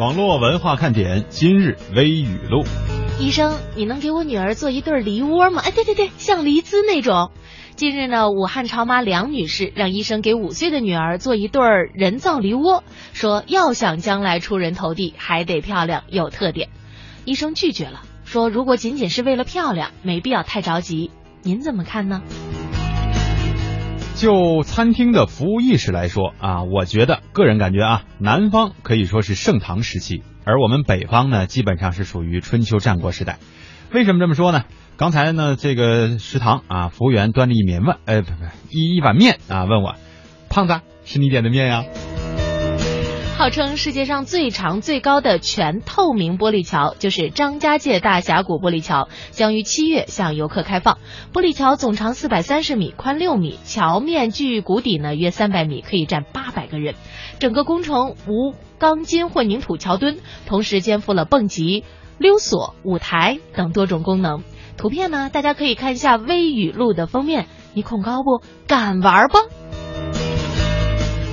网络文化看点今日微语录。医生，你能给我女儿做一对梨窝吗？哎，对对对，像梨子那种。近日呢，武汉超妈梁女士让医生给五岁的女儿做一对人造梨窝，说要想将来出人头地，还得漂亮有特点。医生拒绝了，说如果仅仅是为了漂亮，没必要太着急。您怎么看呢？就餐厅的服务意识来说啊，我觉得个人感觉啊，南方可以说是盛唐时期，而我们北方呢，基本上是属于春秋战国时代。为什么这么说呢？刚才呢，这个食堂啊，服务员端着一面碗，呃，不不，一一碗面啊，问我，胖子是你点的面呀？号称世界上最长最高的全透明玻璃桥，就是张家界大峡谷玻璃桥，将于七月向游客开放。玻璃桥总长四百三十米，宽六米，桥面距谷底呢约三百米，可以站八百个人。整个工程无钢筋混凝土桥墩，同时肩负了蹦极、溜索、舞台等多种功能。图片呢，大家可以看一下微语录的封面。你恐高不？敢玩不？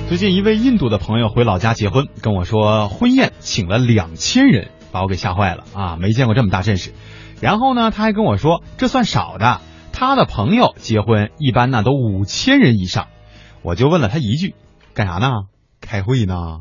最近一位印度的朋友回老家结婚，跟我说婚宴请了两千人，把我给吓坏了啊！没见过这么大阵势。然后呢，他还跟我说这算少的，他的朋友结婚一般呢都五千人以上。我就问了他一句，干啥呢？开会呢？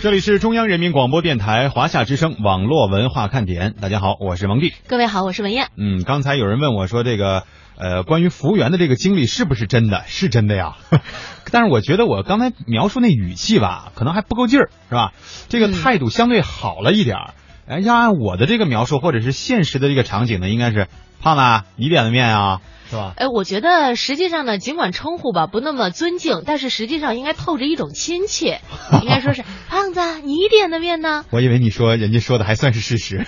这里是中央人民广播电台华夏之声网络文化看点，大家好，我是蒙蒂。各位好，我是文艳。嗯，刚才有人问我说，这个呃，关于服务员的这个经历是不是真的？是真的呀。但是我觉得我刚才描述那语气吧，可能还不够劲儿，是吧？这个态度相对好了一点儿。哎，要按我的这个描述或者是现实的这个场景呢，应该是胖子，你点的面啊。是吧？哎，我觉得实际上呢，尽管称呼吧不那么尊敬，但是实际上应该透着一种亲切，应该说是 胖子，你点的面呢？我以为你说人家说的还算是事实。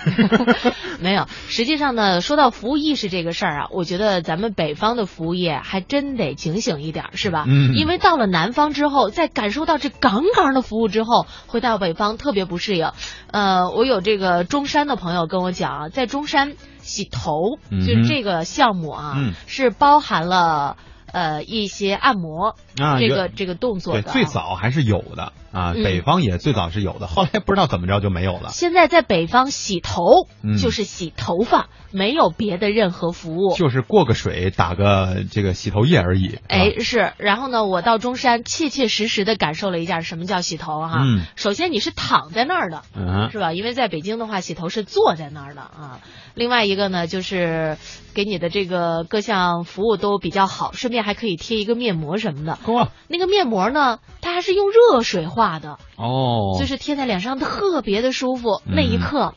没有，实际上呢，说到服务意识这个事儿啊，我觉得咱们北方的服务业还真得警醒一点，是吧？嗯。因为到了南方之后，在感受到这杠杠的服务之后，回到北方特别不适应。呃，我有这个中山的朋友跟我讲啊，在中山。洗头就是这个项目啊，是包含了呃一些按摩啊这个这个动作的。最早还是有的啊，北方也最早是有的，后来不知道怎么着就没有了。现在在北方洗头就是洗头发，没有别的任何服务，就是过个水打个这个洗头液而已。哎，是。然后呢，我到中山切切实实的感受了一下什么叫洗头哈。嗯。首先你是躺在那儿的，是吧？因为在北京的话，洗头是坐在那儿的啊。另外一个呢，就是给你的这个各项服务都比较好，顺便还可以贴一个面膜什么的。那个面膜呢，它还是用热水化的哦，就是贴在脸上特别的舒服。那一刻，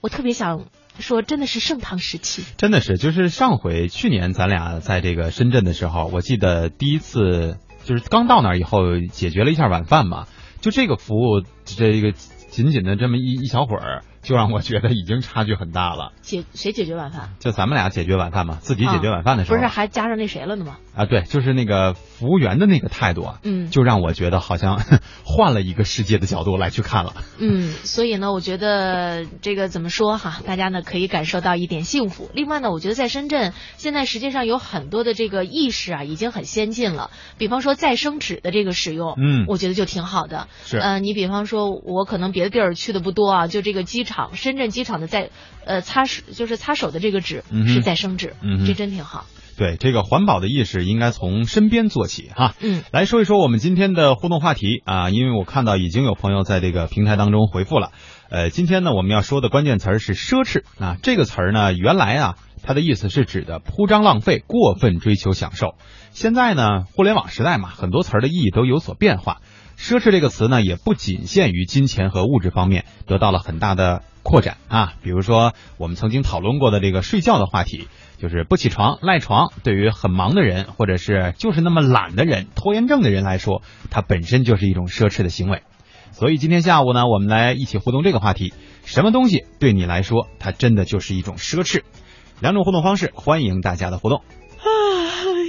我特别想说，真的是盛唐时期。真的是，就是上回去年咱俩在这个深圳的时候，我记得第一次就是刚到那儿以后，解决了一下晚饭嘛，就这个服务，这个仅仅的这么一一小会儿。就让我觉得已经差距很大了。解谁解决晚饭？就咱们俩解决晚饭嘛，自己解决晚饭的时候。不是还加上那谁了呢吗？啊，对，就是那个服务员的那个态度啊，嗯，就让我觉得好像 换了一个世界的角度来去看了。嗯，所以呢，我觉得这个怎么说哈，大家呢可以感受到一点幸福。另外呢，我觉得在深圳现在实际上有很多的这个意识啊，已经很先进了。比方说再生纸的这个使用，嗯，我觉得就挺好的。是，呃，你比方说，我可能别的地儿去的不多啊，就这个机场，深圳机场。的在，呃，擦手就是擦手的这个纸是再生纸，这真挺好。对，这个环保的意识应该从身边做起哈。嗯，来说一说我们今天的互动话题啊，因为我看到已经有朋友在这个平台当中回复了。呃，今天呢我们要说的关键词儿是奢侈啊，这个词儿呢原来啊它的意思是指的铺张浪费、过分追求享受。现在呢互联网时代嘛，很多词儿的意义都有所变化。奢侈这个词呢，也不仅限于金钱和物质方面，得到了很大的扩展啊。比如说，我们曾经讨论过的这个睡觉的话题，就是不起床赖床，对于很忙的人，或者是就是那么懒的人、拖延症的人来说，它本身就是一种奢侈的行为。所以今天下午呢，我们来一起互动这个话题：什么东西对你来说，它真的就是一种奢侈？两种互动方式，欢迎大家的互动。啊，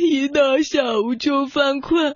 一到下午就犯困。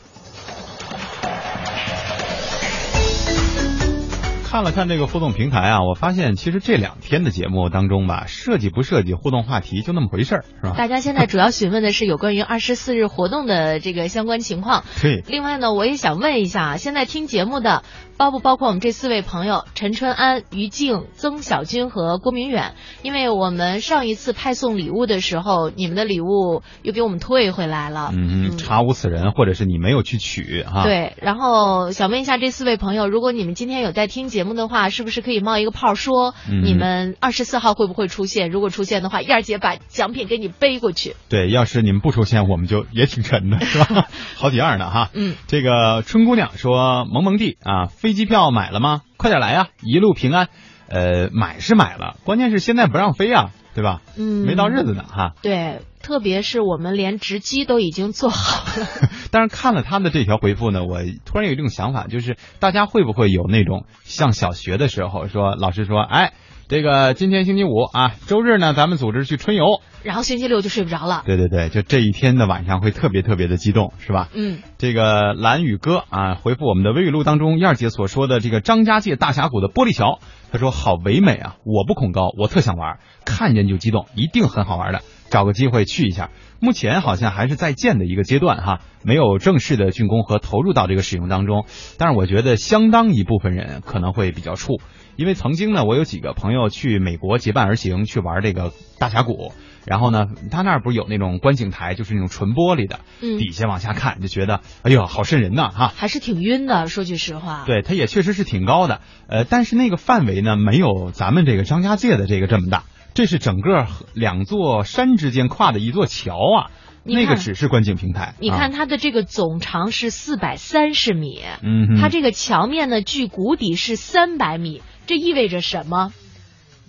看了看这个互动平台啊，我发现其实这两天的节目当中吧，设计不设计互动话题就那么回事儿，是吧？大家现在主要询问的是有关于二十四日活动的这个相关情况。对。另外呢，我也想问一下，现在听节目的包不包括我们这四位朋友：陈春安、于静、曾小军和郭明远？因为我们上一次派送礼物的时候，你们的礼物又给我们退回来了。嗯，查无此人，或者是你没有去取哈。对。然后想问一下这四位朋友，如果你们今天有在听节目的话，是不是可以冒一个泡说，你们二十四号会不会出现？如果出现的话，燕儿姐把奖品给你背过去。对，要是你们不出现，我们就也挺沉的，是吧？好几样呢哈。嗯，这个春姑娘说萌萌弟啊，飞机票买了吗？快点来呀，一路平安。呃，买是买了，关键是现在不让飞啊，对吧？嗯，没到日子呢哈。对，特别是我们连值机都已经做好了。但是看了他的这条回复呢，我突然有一种想法，就是大家会不会有那种像小学的时候说，老师说，哎，这个今天星期五啊，周日呢咱们组织去春游，然后星期六就睡不着了。对对对，就这一天的晚上会特别特别的激动，是吧？嗯。这个蓝宇哥啊，回复我们的微语录当中燕儿姐所说的这个张家界大峡谷的玻璃桥，他说好唯美啊，我不恐高，我特想玩，看见就激动，一定很好玩的，找个机会去一下。目前好像还是在建的一个阶段哈，没有正式的竣工和投入到这个使用当中。但是我觉得相当一部分人可能会比较怵，因为曾经呢，我有几个朋友去美国结伴而行去玩这个大峡谷，然后呢，他那儿不是有那种观景台，就是那种纯玻璃的，嗯，底下往下看就觉得，哎呦，好瘆人呐哈，还是挺晕的。说句实话，对，它也确实是挺高的，呃，但是那个范围呢，没有咱们这个张家界的这个这么大，这是整个两座山之间跨的一座桥啊。那个只是观景平台，你看它的这个总长是四百三十米，嗯，它这个桥面呢距谷底是三百米，这意味着什么？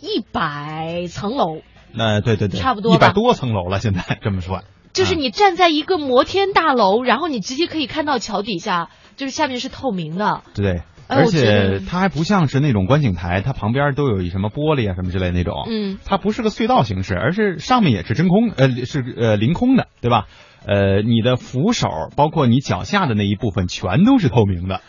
一百层楼，呃，对对对，差不多一百多层楼了。现在这么说，就是你站在一个摩天大楼，然后你直接可以看到桥底下，就是下面是透明的，对。而且它还不像是那种观景台，它旁边都有一什么玻璃啊什么之类那种，嗯，它不是个隧道形式，而是上面也是真空，呃，是呃凌空的，对吧？呃，你的扶手包括你脚下的那一部分全都是透明的。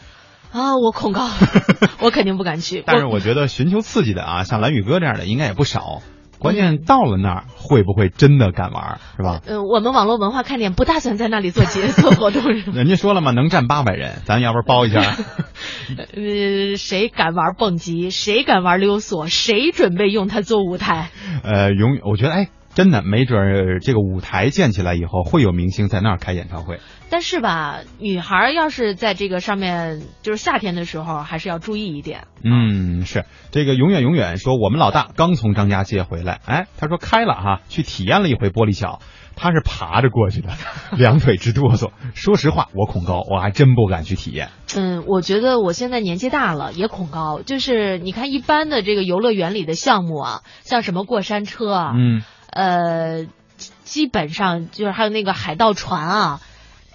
啊，我恐高，我肯定不敢去。但是我觉得寻求刺激的啊，像蓝宇哥这样的应该也不少。关键到了那儿会不会真的敢玩，是吧？呃，我们网络文化看点不打算在那里做节 做活动。人家说了嘛，能站八百人，咱要不包一下？呃，谁敢玩蹦极？谁敢玩溜索？谁准备用它做舞台？呃，永，我觉得，哎，真的，没准这个舞台建起来以后，会有明星在那儿开演唱会。但是吧，女孩要是在这个上面，就是夏天的时候，还是要注意一点。嗯，是这个永远永远说，我们老大刚从张家界回来，哎，他说开了哈，去体验了一回玻璃桥，他是爬着过去的，两腿直哆嗦。说实话，我恐高，我还真不敢去体验。嗯，我觉得我现在年纪大了，也恐高。就是你看一般的这个游乐园里的项目啊，像什么过山车啊，嗯，呃，基本上就是还有那个海盗船啊。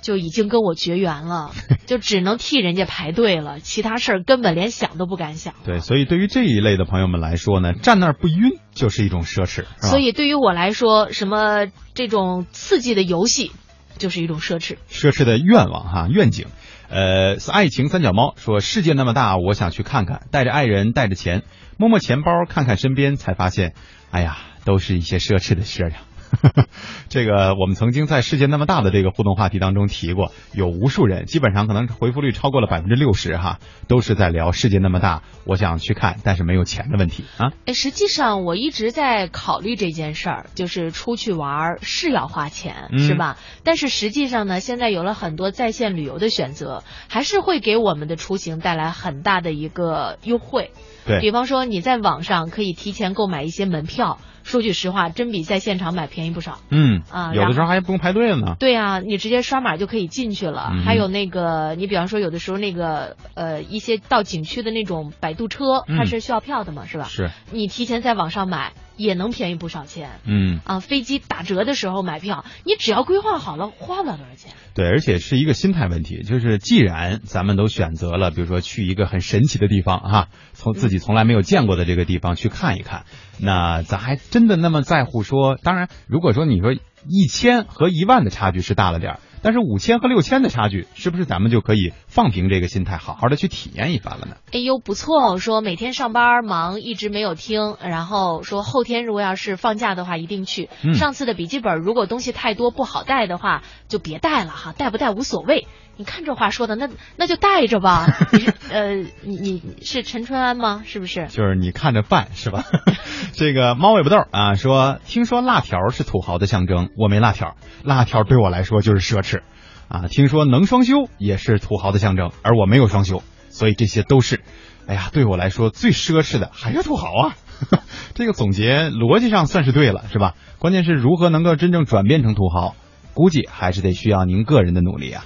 就已经跟我绝缘了，就只能替人家排队了，其他事儿根本连想都不敢想。对，所以对于这一类的朋友们来说呢，站那儿不晕就是一种奢侈。所以对于我来说，什么这种刺激的游戏就是一种奢侈。奢侈的愿望哈，愿景。呃，爱情三脚猫说：世界那么大，我想去看看，带着爱人，带着钱，摸摸钱包，看看身边，才发现，哎呀，都是一些奢侈的事儿呀。这个我们曾经在世界那么大的这个互动话题当中提过，有无数人，基本上可能回复率超过了百分之六十哈，都是在聊世界那么大，我想去看，但是没有钱的问题啊。哎，实际上我一直在考虑这件事儿，就是出去玩是要花钱，嗯是吧？但是实际上呢，现在有了很多在线旅游的选择，还是会给我们的出行带来很大的一个优惠。对比方说你在网上可以提前购买一些门票，说句实话，真比在现场买便宜不少。嗯啊有的时候还不用排队呢。对啊，你直接刷码就可以进去了。嗯还有那个，你比方说有的时候那个呃一些到景区的那种摆渡车，它嗯是需要票的嘛，是吧？是，你提前在网上买也能便宜不少钱。嗯，啊，飞机打折的时候买票，你只要规划好了，花不了多少钱。对，而且是一个心态问题，就是既然咱们都选择了，比如说去一个很神奇的地方哈、从自己从来没有见过的这个地方去看一看，那咱还真的那么在乎说？当然，如果说你说一千和一万的差距是大了点儿，但是五千和六千的差距，是不是咱们就可以放平这个心态，好好的去体验一番了呢？哎呦，不错哦！说每天上班忙，一直没有听，然后说后天如果要是放假的话，一定去。嗯上次的笔记本如果东西太多不好带的话，就别带了哈，带不带无所谓。你看这话说的，那那就带着吧。你是呃，你你你是陈春安吗？是不是？就是你看着办是吧？这个猫尾巴豆啊说，听说辣条是土豪的象征，我没辣条，辣条对我来说就是奢侈啊。听说能双休也是土豪的象征，而我没有双休，所以这些都是，哎呀，对我来说最奢侈的还是土豪啊。这个总结逻辑上算是对了，是吧？关键是如何能够真正转变成土豪，估计还是得需要您个人的努力啊。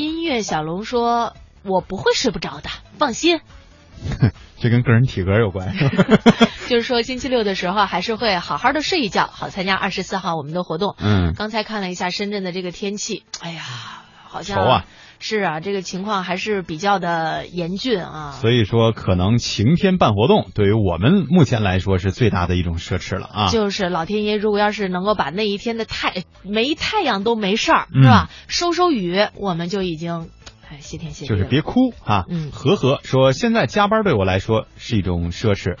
音乐小龙说：“我不会睡不着的，放心。”这跟个人体格有关。就是说星期六的时候还是会好好的睡一觉，好参加二十四号我们的活动。嗯，刚才看了一下深圳的这个天气，哎呀，好像是啊，这个情况还是比较的严峻啊。所以说，可能晴天办活动，对于我们目前来说是最大的一种奢侈了啊。就是老天爷，如果要是能够把那一天的太没太阳都没事儿，嗯是吧？收收雨，我们就已经哎谢天谢地。就是别哭啊。嗯和和说，现在加班对我来说是一种奢侈，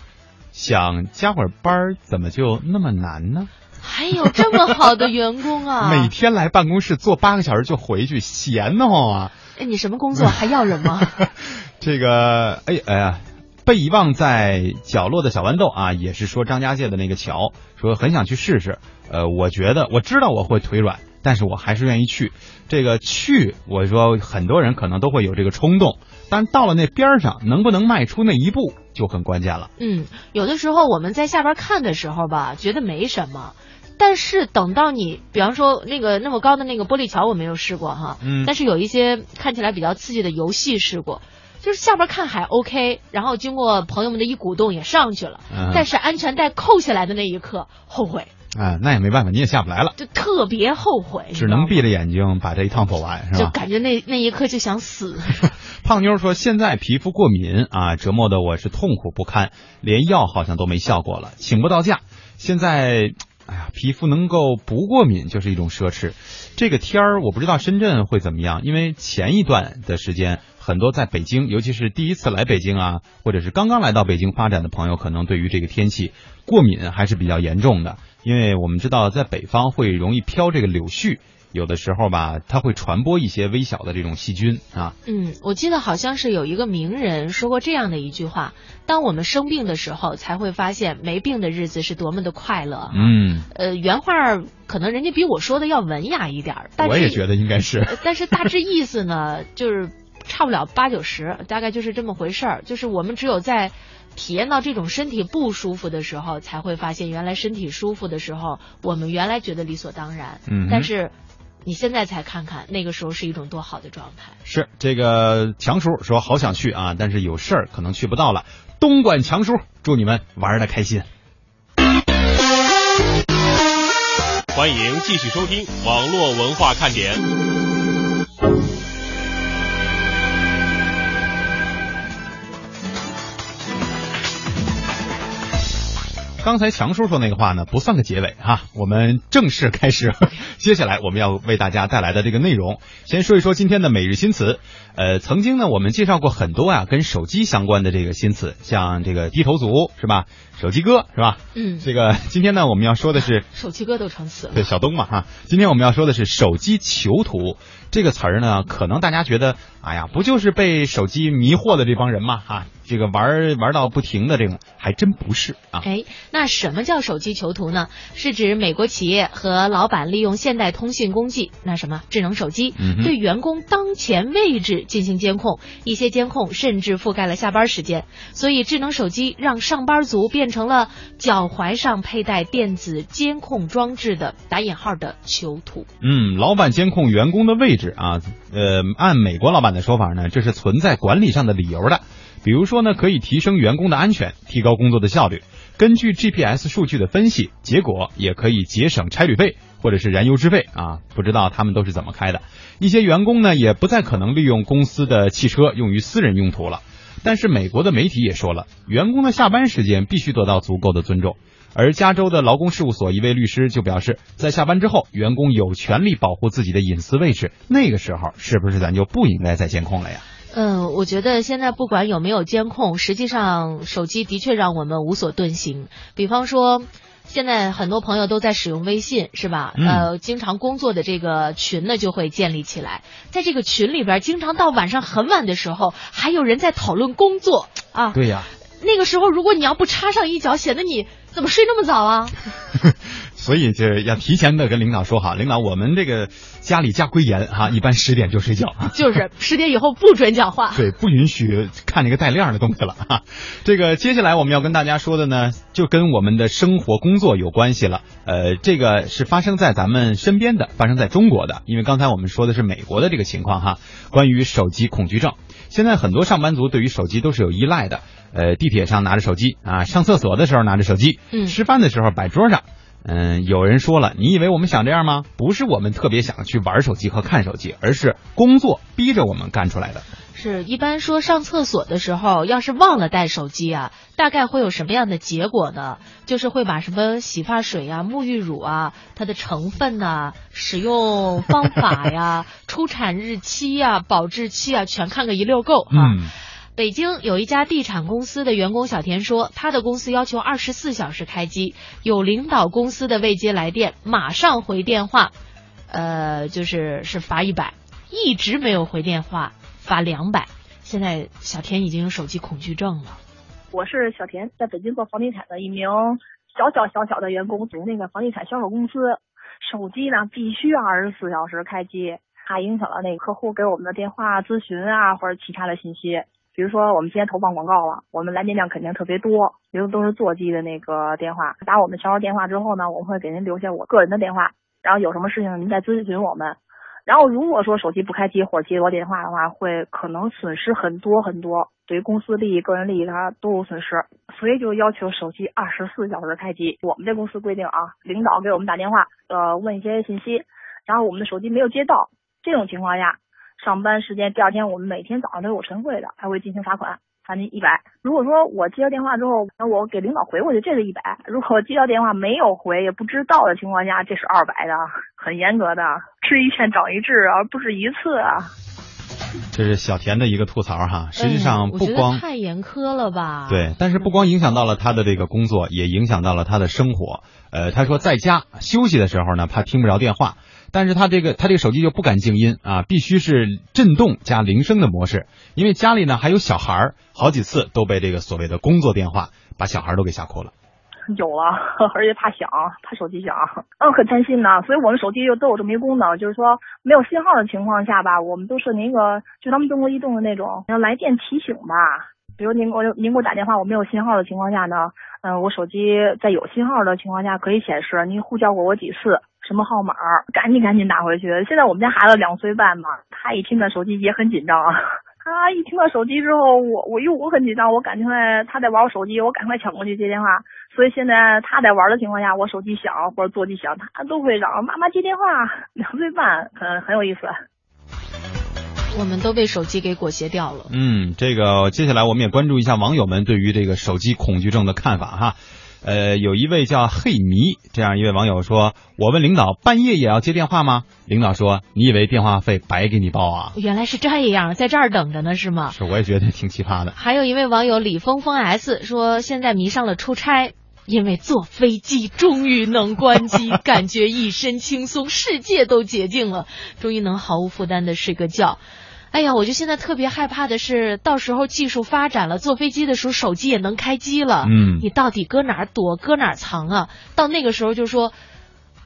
想加会儿班儿怎么就那么难呢？还有这么好的员工啊！每天来办公室坐八个小时就回去，闲得慌啊。哎，你什么工作还要人吗？这个，哎哎呀，被遗忘在角落的小豌豆啊，也是说张家界的那个桥，说很想去试试。呃，我觉得我知道我会腿软，但是我还是愿意去。这个去，我说很多人可能都会有这个冲动，但到了那边上，能不能迈出那一步就很关键了。嗯，有的时候我们在下边看的时候吧，觉得没什么。但是等到你，比方说那个那么高的那个玻璃桥，我没有试过哈，嗯但是有一些看起来比较刺激的游戏试过，就是下边看还 OK，然后经过朋友们的一鼓动也上去了，嗯但是安全带扣下来的那一刻后悔，啊，那也没办法，你也下不来了，就特别后悔，只能闭着眼睛把这一趟走完，是吧？就感觉那那一刻就想死。胖妞说：“现在皮肤过敏啊，折磨的我是痛苦不堪，连药好像都没效果了，请不到假。现在，哎呀，皮肤能够不过敏就是一种奢侈。这个天儿，我不知道深圳会怎么样，因为前一段的时间，很多在北京，尤其是第一次来北京啊，或者是刚刚来到北京发展的朋友，可能对于这个天气过敏还是比较严重的。因为我们知道，在北方会容易飘这个柳絮。”有的时候吧，它会传播一些微小的这种细菌啊，嗯，我记得好像是有一个名人说过这样的一句话：当我们生病的时候，才会发现没病的日子是多么的快乐。嗯，呃，原话可能人家比我说的要文雅一点儿，我也觉得应该是。呃 但是大致意思呢，就是差不了八九十，大概就是这么回事儿。就是我们只有在体验到这种身体不舒服的时候，才会发现原来身体舒服的时候，我们原来觉得理所当然。嗯但是你现在才看看，那个时候是一种多好的状态。是这个强叔说好想去啊，但是有事儿可能去不到了。东莞强叔，祝你们玩的开心。欢迎继续收听网络文化看点。刚才强叔说那个话呢，不算个结尾哈，我们正式开始 接下来我们要为大家带来的这个内容。先说一说今天的每日新词。呃，曾经呢，我们介绍过很多啊，跟手机相关的这个新词，像这个低头族是吧？手机哥是吧？嗯，这个今天呢，我们要说的是手机哥都成词了。对，小东嘛哈。今天我们要说的是手机囚徒这个词儿呢，可能大家觉得，哎呀，不就是被手机迷惑的这帮人嘛？哈。这个玩玩到不停的这种，还真不是啊！哎，那什么叫手机囚徒呢？是指美国企业和老板利用现代通讯工具，那什么智能手机，对员工当前位置进行监控，一些监控甚至覆盖了下班时间。所以，智能手机让上班族变成了脚踝上佩戴电子监控装置的打引号的囚徒。嗯，老板监控员工的位置啊，呃，按美国老板的说法呢，这是存在管理上的理由的。比如说呢，可以提升员工的安全，提高工作的效率。根据 GPS 数据的分析，结果也可以节省差旅费或者是燃油支费啊。不知道他们都是怎么开的。一些员工呢，也不再可能利用公司的汽车用于私人用途了。但是美国的媒体也说了，员工的下班时间必须得到足够的尊重。而加州的劳工事务所一位律师就表示，在下班之后，员工有权利保护自己的隐私位置。那个时候，是不是咱就不应该再监控了呀？嗯，我觉得现在不管有没有监控，实际上手机的确让我们无所遁形。比方说，现在很多朋友都在使用微信，是吧？呃，经常工作的这个群呢就会建立起来，在这个群里边，经常到晚上很晚的时候，还有人在讨论工作啊。对呀。那个时候，如果你要不插上一脚，显得你怎么睡那么早啊？所以就要提前的跟领导说好，领导，我们这个家里家规严哈，一般十点就睡觉。就是十点以后不准讲话。对，不允许看那个带亮的东西了哈。这个接下来我们要跟大家说的呢，就跟我们的生活工作有关系了。呃，这个是发生在咱们身边的，发生在中国的。因为刚才我们说的是美国的这个情况哈，关于手机恐惧症。现在很多上班族对于手机都是有依赖的。呃，地铁上拿着手机啊，上厕所的时候拿着手机，嗯，吃饭的时候摆桌上。嗯，有人说了，你以为我们想这样吗？不是我们特别想去玩手机和看手机，而是工作逼着我们干出来的。是一般说上厕所的时候，要是忘了带手机啊，大概会有什么样的结果呢？就是会把什么洗发水啊、沐浴乳啊、它的成分呐、使用方法呀、出产日期呀、保质期啊，全看个一溜够哈。北京有一家地产公司的员工小田说，他的公司要求二十四小时开机，有领导公司的未接来电，马上回电话，呃，就是是罚一百，一直没有回电话，罚两百。现在小田已经有手机恐惧症了。我是小田，在北京做房地产的一名小小小小的员工，从那个房地产销售公司，手机呢必须二十四小时开机，怕影响了那个客户给我们的电话咨询啊，或者其他的信息。比如说，我们今天投放广告了，我们来电量肯定特别多，因为都是座机的那个电话。打我们销售电话之后呢，我们会给您留下我个人的电话，然后有什么事情您再咨询我们。然后如果说手机不开机或者接我电话的话，会可能损失很多很多，对于公司利益、个人利益它都有损失。所以就要求手机二十四小时开机。我们这公司规定啊，领导给我们打电话，呃，问一些信息，然后我们的手机没有接到，这种情况下。上班时间，第二天我们每天早上都有晨会的，还会进行罚款，罚您一百。如果说我接到电话之后，那我给领导回过去，这是一百。如果接到电话没有回，也不知道的情况下，这是二百的，很严格的，吃一堑长一智，而不是一次啊。这是小田的一个吐槽哈，实际上不光太严苛了吧？对，但是不光影响到了他的这个工作，也影响到了他的生活。呃，他说在家休息的时候呢，怕听不着电话。但是他这个他这个手机就不敢静音啊，必须是震动加铃声的模式，因为家里呢还有小孩儿，好几次都被这个所谓的工作电话把小孩都给吓哭了。有了，而且怕响，怕手机响，嗯，很担心呢。所以我们手机又都有这么一功能，就是说没有信号的情况下吧，我们都设那个就咱们中国移动的那种要来电提醒吧。比如您给我您给我打电话，我没有信号的情况下呢，嗯，我手机在有信号的情况下可以显示您呼叫过我几次。什么号码？赶紧赶紧打回去！现在我们家孩子两岁半嘛，他一听到手机也很紧张啊。他一听到手机之后，我我又我很紧张，我赶快他在玩我手机，我赶快抢过去接电话。所以现在他在玩的情况下，我手机响或者座机响，他都会嚷妈妈接电话。两岁半，很很有意思。我们都被手机给裹挟掉了。嗯，这个接下来我们也关注一下网友们对于这个手机恐惧症的看法哈。呃，有一位叫嘿迷这样一位网友说：“我问领导，半夜也要接电话吗？”领导说：“你以为电话费白给你报啊原来是这样，在这儿等着呢，是？”吗？是，我也觉得挺奇葩的。还有一位网友李峰峰 S 说，现在迷上了出差，因为坐飞机终于能关机，感觉一身轻松，世界都洁净了，终于能毫无负担的睡个觉。哎呀，我就现在特别害怕的是，到时候技术发展了，坐飞机的时候手机也能开机了，嗯你到底搁哪儿躲，搁哪儿藏啊？到那个时候就说，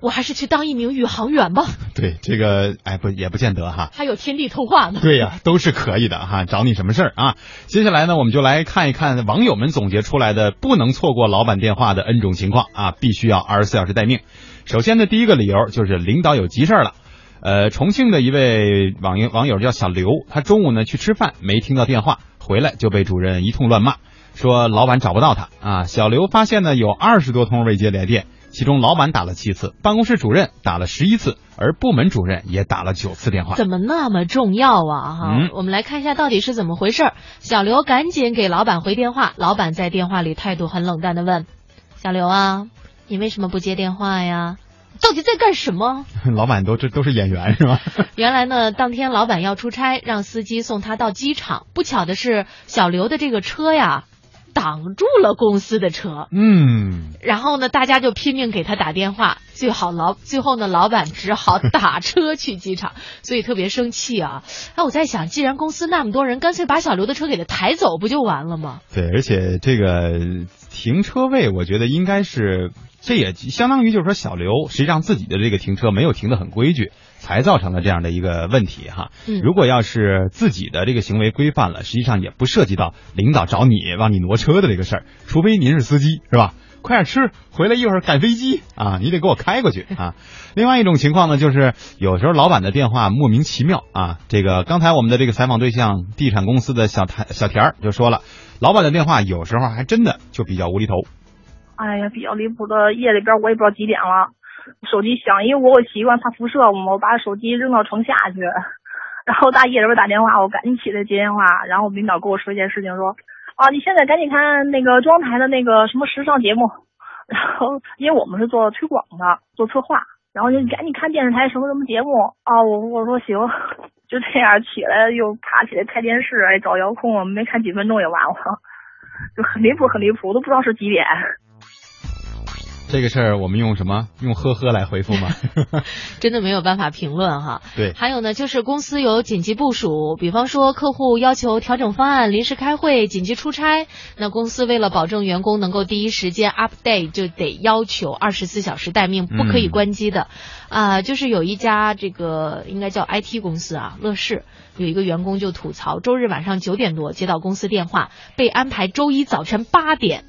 我还是去当一名宇航员吧，对，这个哎不也不见得哈。还有天地通话呢。对呀、都是可以的哈，找你什么事儿啊？接下来呢，我们就来看一看网友们总结出来的不能错过老板电话的 N 种情况啊，必须要二十四小时待命。首先呢，第一个理由就是领导有急事儿了。呃，重庆的一位网友网友叫小刘，他中午呢去吃饭，没听到电话，回来就被主任一通乱骂，说老板找不到他啊。小刘发现呢有二十多通未接来电，其中老板打了七次，办公室主任打了十一次，而部门主任也打了九次电话。怎么那么重要啊？哈、嗯我们来看一下到底是怎么回事。小刘赶紧给老板回电话，老板在电话里态度很冷淡的问：“小刘啊，你为什么不接电话呀？到底在干什么 老板都这都是演员是吧？？” 原来呢，当天老板要出差，让司机送他到机场。不巧的是，小刘的这个车呀，挡住了公司的车。嗯，然后呢，大家就拼命给他打电话，最好老最后呢，老板只好打车去机场，所以特别生气啊！哎，我在想，既然公司那么多人，干脆把小刘的车给他抬走，不就完了吗？对，而且这个停车位，我觉得应该是，这也相当于就是说小刘实际上自己的这个停车没有停得很规矩，才造成了这样的一个问题哈。嗯如果要是自己的这个行为规范了，实际上也不涉及到领导找你让你挪车的这个事儿，除非您是司机是吧？快点吃，回来一会儿赶飞机啊！你得给我开过去 啊！另外一种情况呢，就是有时候老板的电话莫名其妙啊。这个刚才我们的这个采访对象，地产公司的小田小田儿就说了，老板的电话有时候还真的就比较无厘头。哎呀，比较离谱的，夜里边我也不知道几点了，手机响，因为我有习惯怕辐射嘛，我把手机扔到床下去，然后大夜里边打电话，我赶紧起来接电话，然后领导跟我说一件事情，说啊，你现在赶紧看那个中央台的那个什么时尚节目，然后因为我们是做推广的，做策划，然后就赶紧看电视台什么什么节目啊，我我说行，就这样起来又爬起来开电视，哎找遥控，没看几分钟也完了，就很离谱很离谱，我都不知道是几点。这个事儿我们用什么？用呵呵来回复吗？真的没有办法评论哈。对，还有呢，就是公司有紧急部署，比方说客户要求调整方案、临时开会、紧急出差，那公司为了保证员工能够第一时间 update，就得要求二十四小时待命，不可以嗯关机的。啊、就是有一家这个应该叫 IT 公司啊，乐视有一个员工就吐槽，周日晚上九点多接到公司电话，被安排周一早晨八点。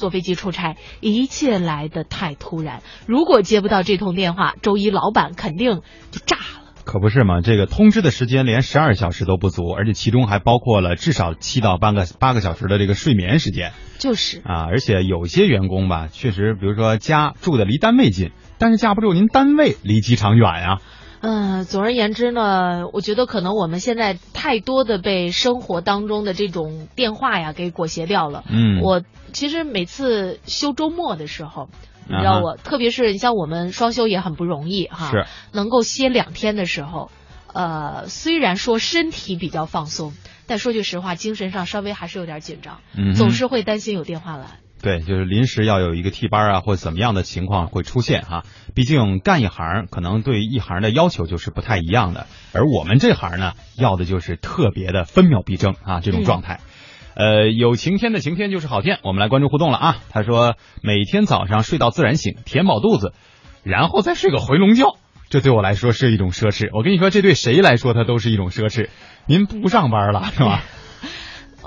坐飞机出差，一切来得太突然。如果接不到这通电话，周一老板肯定就炸了。可不是嘛，这个通知的时间连十二小时都不足，而且其中还包括了至少七到八个八个小时的这个睡眠时间就是，啊！而且有些员工吧，确实，比如说家住的离单位近，但是架不住您单位离机场远呀、嗯，总而言之呢，我觉得可能我们现在太多的被生活当中的这种电话呀给裹挟掉了。嗯，我其实每次休周末的时候，你知道我，特别是你像我们双休也很不容易哈，是能够歇两天的时候，呃，虽然说身体比较放松，但说句实话，精神上稍微还是有点紧张，嗯总是会担心有电话来。对，就是临时要有一个替班啊，或者怎么样的情况会出现哈、毕竟干一行，可能对一行的要求就是不太一样的，而我们这行呢，要的就是特别的分秒必争啊这种状态。呃，有晴天的晴天就是好天，我们来关注互动了啊。他说每天早上睡到自然醒，填饱肚子，然后再睡个回笼觉，这对我来说是一种奢侈。我跟你说，这对谁来说它都是一种奢侈。您不上班了是吧？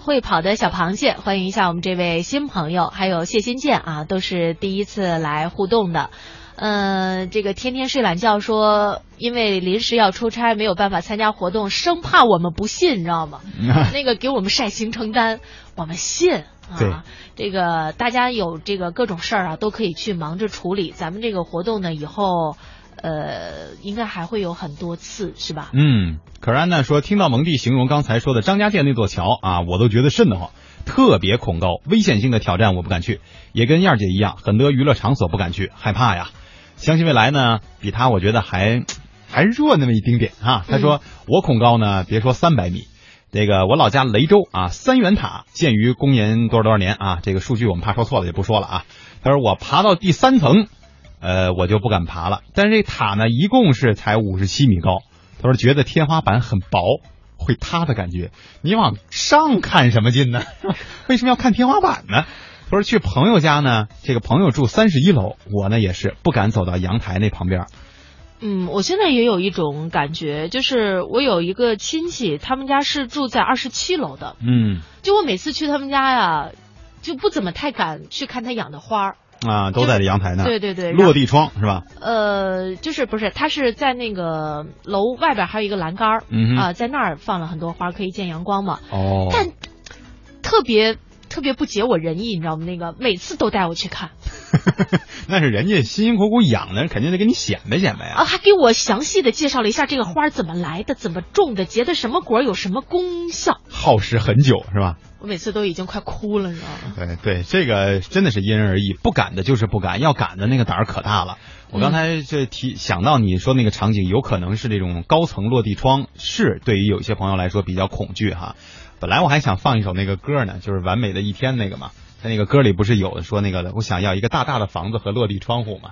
会跑的小螃蟹，欢迎一下我们这位新朋友，还有谢新建啊，都是第一次来互动的。嗯，这个天天睡懒觉说，因为临时要出差，没有办法参加活动，生怕我们不信，你知道吗？那个给我们晒行程单，我们信啊。这个大家有这个各种事儿啊，都可以去忙着处理。咱们这个活动呢，以后呃，应该还会有很多次，是吧？嗯，可然呢说，听到蒙蒂形容刚才说的张家界那座桥啊，我都觉得瘆得慌。特别恐高，危险性的挑战我不敢去，也跟燕儿姐一样，很多娱乐场所不敢去，害怕呀。相信未来呢，比他我觉得还还弱那么一丁点啊。他说我恐高呢，别说三百米，这个我老家雷州啊，三元塔建于公元多少多少年啊，这个数据我们怕说错了就不说了啊。他说我爬到第三层，呃，我就不敢爬了。但是这塔呢，一共是才五十七米高。他说觉得天花板很薄，会塌的感觉。你往上看什么劲呢？为什么要看天花板呢？他说去朋友家呢，这个朋友住三十一楼，我呢也是不敢走到阳台那旁边。嗯，我现在也有一种感觉，就是我有一个亲戚，他们家是住在二十七楼的。嗯，就我每次去他们家呀，就不怎么太敢去看他养的花儿。啊，都在这阳台呢。对对对，落地窗是吧？呃，就是不是，他是在那个楼外边还有一个栏杆儿，嗯哼啊、在那儿放了很多花，可以见阳光嘛。哦，但特别特别不解我人意，你知道吗？那个每次都带我去看 那是人家辛辛苦苦养的，肯定得给你显摆显摆啊，还给我详细的介绍了一下这个花怎么来的，怎么种的，结的什么果，有什么功效。耗时很久是吧？我每次都已经快哭了，你知道吗？对对，这个真的是因人而异，不敢的就是不敢，要敢的那个胆儿可大了。我刚才这提想到你说那个场景，有可能是这种高层落地窗，是对于有一些朋友来说比较恐惧哈。本来我还想放一首那个歌呢，就是《完美的一天》那个嘛，在那个歌里不是有说那个我想要一个大大的房子和落地窗户吗。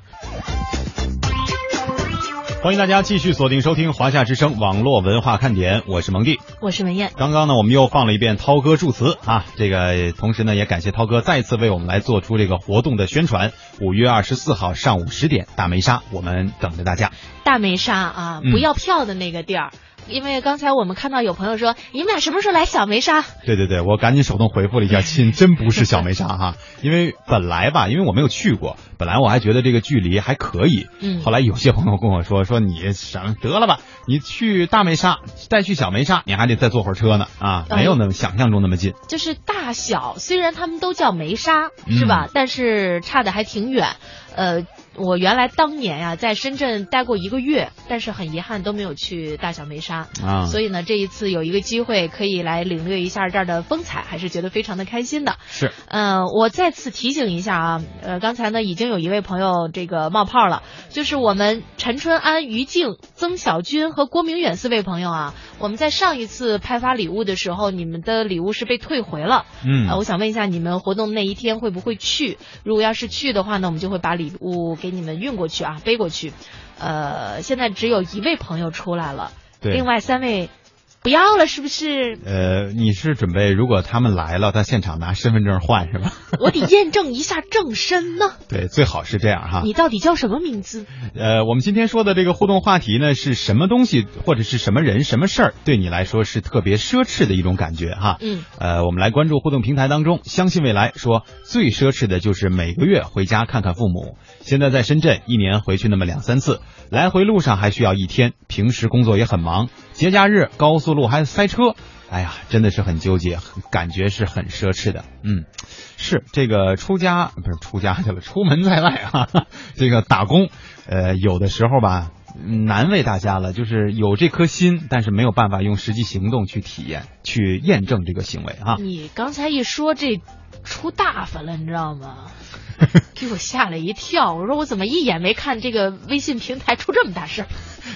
欢迎大家继续锁定收听华夏之声网络文化看点，我是蒙蒂。我是文燕，刚刚呢，我们又放了一遍涛哥祝词啊，这个同时呢，也感谢涛哥再次为我们来做出这个活动的宣传。五月二十四号上午十点，大梅沙，我们等着大家。大梅沙啊，嗯不要票的那个地儿。因为刚才我们看到有朋友说，你们俩什么时候来小梅沙？对对对，我赶紧手动回复了一下，亲，真不是小梅沙哈，因为本来吧，因为我没有去过，本来我还觉得这个距离还可以，嗯后来有些朋友跟我说，说你什么得了吧，你去大梅沙再去小梅沙，你还得再坐会儿车呢啊，没有那么想象中那么近。就是大小，虽然他们都叫梅沙，是吧？但是差的还挺远。呃，我原来当年呀、在深圳待过一个月，但是很遗憾都没有去大小梅沙。啊所以呢，这一次有一个机会可以来领略一下这儿的风采，还是觉得非常的开心的。是，嗯、我再次提醒一下啊，呃，刚才呢已经有一位朋友这个冒泡了，就是我们陈春安、于静、曾小军和郭明远四位朋友啊，我们在上一次派发礼物的时候，你们的礼物是被退回了。嗯呃，我想问一下，你们活动那一天会不会去？如果要是去的话呢，我们就会把礼物给你们运过去啊，背过去。呃，现在只有一位朋友出来了，对另外三位不要了，是不是？呃，你是准备如果他们来了，在现场拿身份证换是吧？我得验证一下正身呢。对，最好是这样哈。你到底叫什么名字？呃，我们今天说的这个互动话题呢，是什么东西或者是什么人、什么事儿，对你来说是特别奢侈的一种感觉哈？嗯，呃，我们来关注互动平台当中，相信未来说最奢侈的就是每个月回家看看父母。现在在深圳，一年回去那么两三次，来回路上还需要一天，平时工作也很忙，节假日高速路还塞车。哎呀，真的是很纠结，感觉是很奢侈的。嗯，是这个出家不是出家去了，出门在外啊，这个打工，呃，有的时候吧，难为大家了，就是有这颗心，但是没有办法用实际行动去体验、去验证这个行为啊。你刚才一说这出大发了，你知道吗？给我吓了一跳。我说我怎么一眼没看这个微信平台出这么大事儿？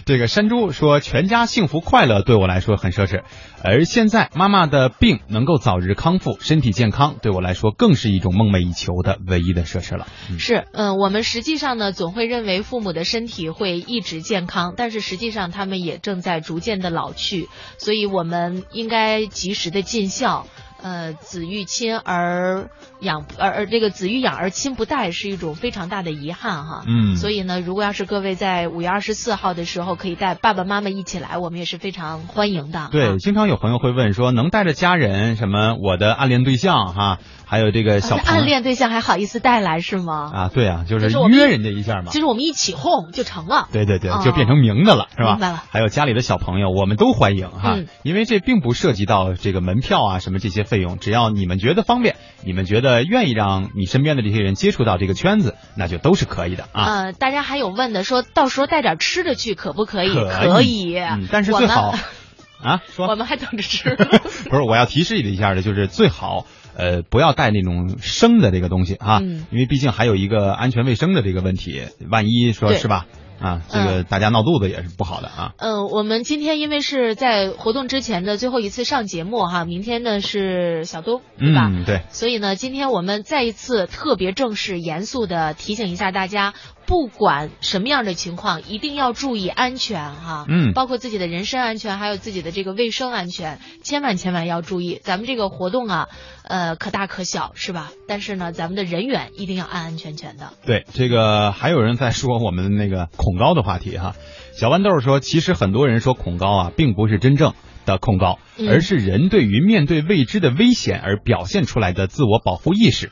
这个山猪说，全家幸福快乐对我来说很奢侈，而现在妈妈的病能够早日康复，身体健康对我来说更是一种梦寐以求的唯一的奢侈了。嗯是，嗯，我们实际上呢，总会认为父母的身体会一直健康，但是实际上他们也正在逐渐的老去，所以我们应该及时的尽孝。呃，子欲亲而养，而而这个子欲养而亲不待，是一种非常大的遗憾哈。嗯所以呢，如果要是各位在五月二十四号的时候可以带爸爸妈妈一起来，我们也是非常欢迎的。对，啊经常有朋友会问说，能带着家人什么我的暗恋对象哈，还有这个小暗恋对象还好意思带来是吗？啊，对啊，就是约人家一下嘛。就是我们一起哄就成了。对对对哦，就变成明的了，是吧？明白了还有家里的小朋友，我们都欢迎哈，嗯因为这并不涉及到这个门票啊什么这些费用，只要你们觉得方便，你们觉得愿意让你身边的这些人接触到这个圈子，那就都是可以的啊。呃，大家还有问的，说到时候带点吃的去，可不可以？可以但是最好 啊，说我们还等着吃。不是，我要提示你一下的，就是最好，呃，不要带那种生的这个东西啊，嗯因为毕竟还有一个安全卫生的这个问题，万一说是吧？啊，这个大家闹肚子也是不好的啊。嗯，我们今天因为是在活动之前的最后一次上节目哈，明天呢是小东，对吧？嗯，对，所以呢，今天我们再一次特别正式、严肃的提醒一下大家，不管什么样的情况，一定要注意安全哈。嗯包括自己的人身安全，还有自己的这个卫生安全，千万千万要注意。咱们这个活动啊，呃，可大可小是吧？但是呢，咱们的人员一定要安安全全的。对，这个还有人在说我们那个恐恐高的话题哈。小豌豆说，其实很多人说恐高啊，并不是真正的恐高，而是人对于面对未知的危险而表现出来的自我保护意识。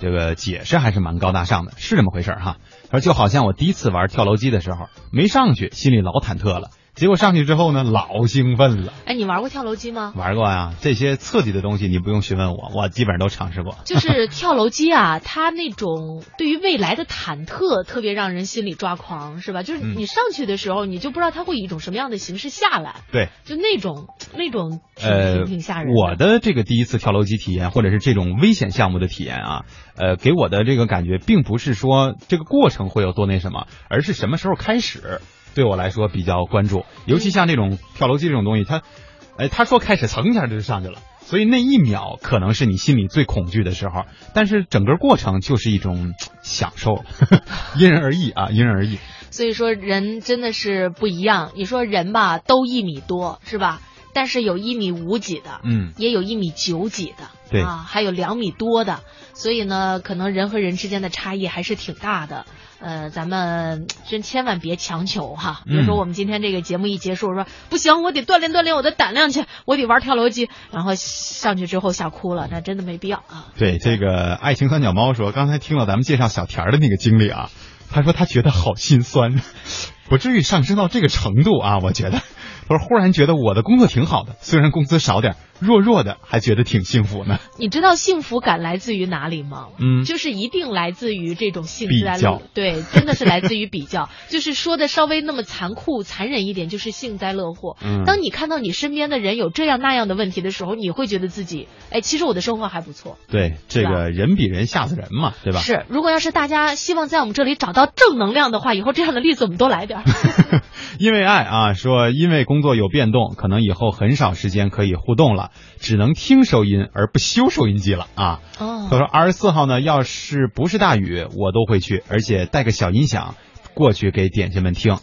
这个解释还是蛮高大上的，是这么回事哈。而，就好像我第一次玩跳楼机的时候，没上去，心里老忐忑了，结果上去之后呢，老兴奋了。哎，你玩过跳楼机吗？玩过呀，这些刺激的东西你不用询问我，我基本上都尝试过。就是跳楼机啊，它那种对于未来的忐忑，特别让人心里抓狂，是吧？就是嗯你上去的时候，你就不知道它会以一种什么样的形式下来，对，就那种那种挺呃挺挺吓人，我的这个第一次跳楼机体验，或者是这种危险项目的体验啊，呃，给我的这个感觉，并不是说这个过程会有多那什么，而是什么时候开始，对我来说比较关注。尤其像这种跳楼机这种东西，它，哎，他说开始，蹭一下就上去了。所以那一秒可能是你心里最恐惧的时候，但是整个过程就是一种享受，因人而异啊，因人而异。所以说人真的是不一样。你说人吧，都一米多是吧？但是有一米五几的，嗯，也有一米九几的，对啊，还有两米多的，所以呢，可能人和人之间的差异还是挺大的。呃，咱们真千万别强求哈。比如说，嗯我们今天这个节目一结束，说不行，我得锻炼锻炼我的胆量去，我得玩跳楼机，然后上去之后吓哭了，那真的没必要啊。对，这个爱情三脚猫说，刚才听了咱们介绍小田的那个经历啊，他说他觉得好心酸，不至于上升到这个程度啊，我觉得。他说忽然觉得我的工作挺好的，虽然工资少点儿，弱弱的还觉得挺幸福呢。你知道幸福感来自于哪里吗？嗯就是一定来自于这种幸灾乐比较，对，真的是来自于比较。就是说的稍微那么残酷、残忍一点，就是幸灾乐祸。嗯当你看到你身边的人有这样那样的问题的时候，你会觉得自己，哎，其实我的生活还不错。对，这个人比人吓死人嘛，对吧？是，如果要是大家希望在我们这里找到正能量的话，以后这样的例子我们多来点儿。因为爱啊，说因为工作有变动，可能以后很少时间可以互动了，只能听收音而不修收音机了啊。哦他说二十四号呢，要是不是大雨，我都会去，而且带个小音响过去给点心们听。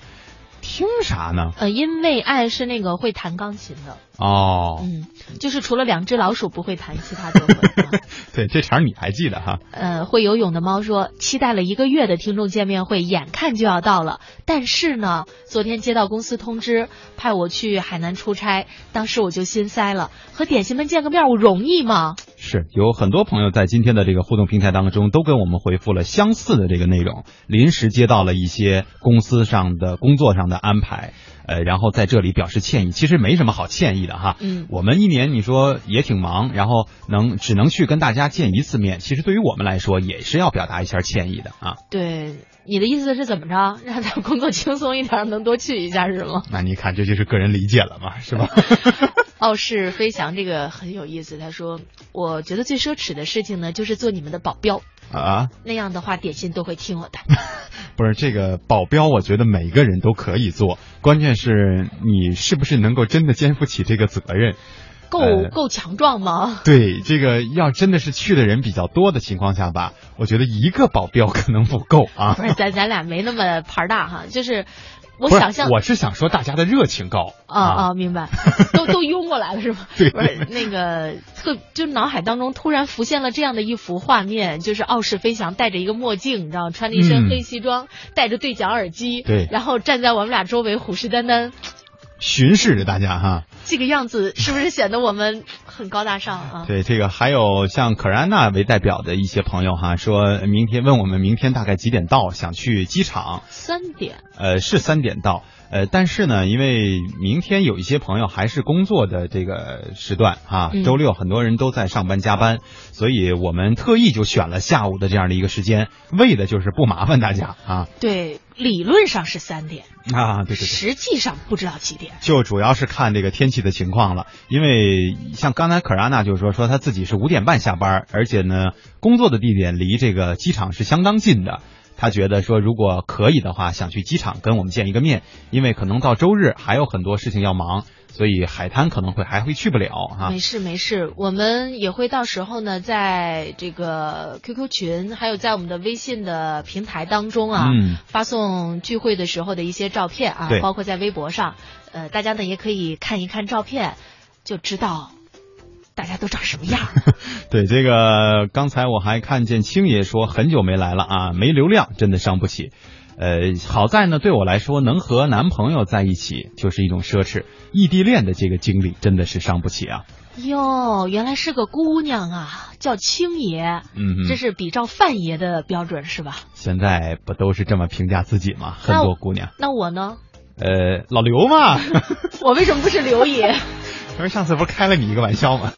听啥呢？呃，因为爱是那个会弹钢琴的，哦，嗯，就是除了两只老鼠不会弹，其他都会。啊对，这茬儿你还记得哈？呃，会游泳的猫说，期待了一个月的听众见面会，眼看就要到了。但是呢，昨天接到公司通知，派我去海南出差，当时我就心塞了。和点心们见个面，我容易吗？是有很多朋友在今天的这个互动平台当中都跟我们回复了相似的这个内容，临时接到了一些公司上的工作上的安排，呃，然后在这里表示歉意。其实没什么好歉意的哈，嗯我们一年你说也挺忙，然后能只能去跟大家见一次面，其实对于我们来说也是要表达一下歉意的啊。对，你的意思是怎么着？让咱工作轻松一点，能多去一下是吗？那你看，这就是个人理解了嘛，是吧？傲视飞翔这个很有意思，他说，我觉得最奢侈的事情呢，就是做你们的保镖，啊，那样的话点心都会听我的。不是这个保镖，我觉得每个人都可以做，关键是你是不是能够真的肩负起这个责任。够呃够强壮吗？对，这个要真的是去的人比较多的情况下吧，我觉得一个保镖可能不够啊。不是，咱咱俩没那么牌大哈，就是 我想象我是想说大家的热情高。啊啊，明白，都都拥过来了是吗？对。不是那个特，就脑海当中突然浮现了这样的一幅画面，就是傲视飞翔戴着一个墨镜，你知道，穿着一身嗯。黑西装，戴着对讲耳机，对。然后站在我们俩周围虎视眈眈，巡视着大家哈。这个样子是不是显得我们很高大上啊？对，这个还有像可安娜为代表的一些朋友哈，说明天问我们明天大概几点到，想去机场。三点，呃，是三点到。呃，但是呢，因为明天有一些朋友还是工作的这个时段啊，嗯周六很多人都在上班加班，所以我们特意就选了下午的这样的一个时间，为的就是不麻烦大家啊对，理论上是三点，啊，对对对。实际上不知道几点。就主要是看这个天气的情况了，因为像刚才可拉娜就说说她自己是五点半下班，而且呢工作的地点离这个机场是相当近的。她觉得说如果可以的话，想去机场跟我们见一个面，因为可能到周日还有很多事情要忙，所以海滩可能会还会去不了啊没。事没事，我们也会到时候呢，在这个 QQ 群，还有在我们的微信的平台当中啊，嗯。发送聚会的时候的一些照片啊，包括在微博上，呃，大家呢也可以看一看照片，就知道大家都长什么样。对这个，刚才我还看见青爷说很久没来了啊，没流量真的伤不起。呃，好在呢，对我来说，能和男朋友在一起就是一种奢侈，异地恋的这个经历真的是伤不起啊。哟，原来是个姑娘啊，叫青爷，嗯哼，这是比照范爷的标准是吧？现在不都是这么评价自己吗？很多姑娘，那我呢？呃，老刘嘛，我为什么不是刘爷？因为上次不是开了你一个玩笑吗？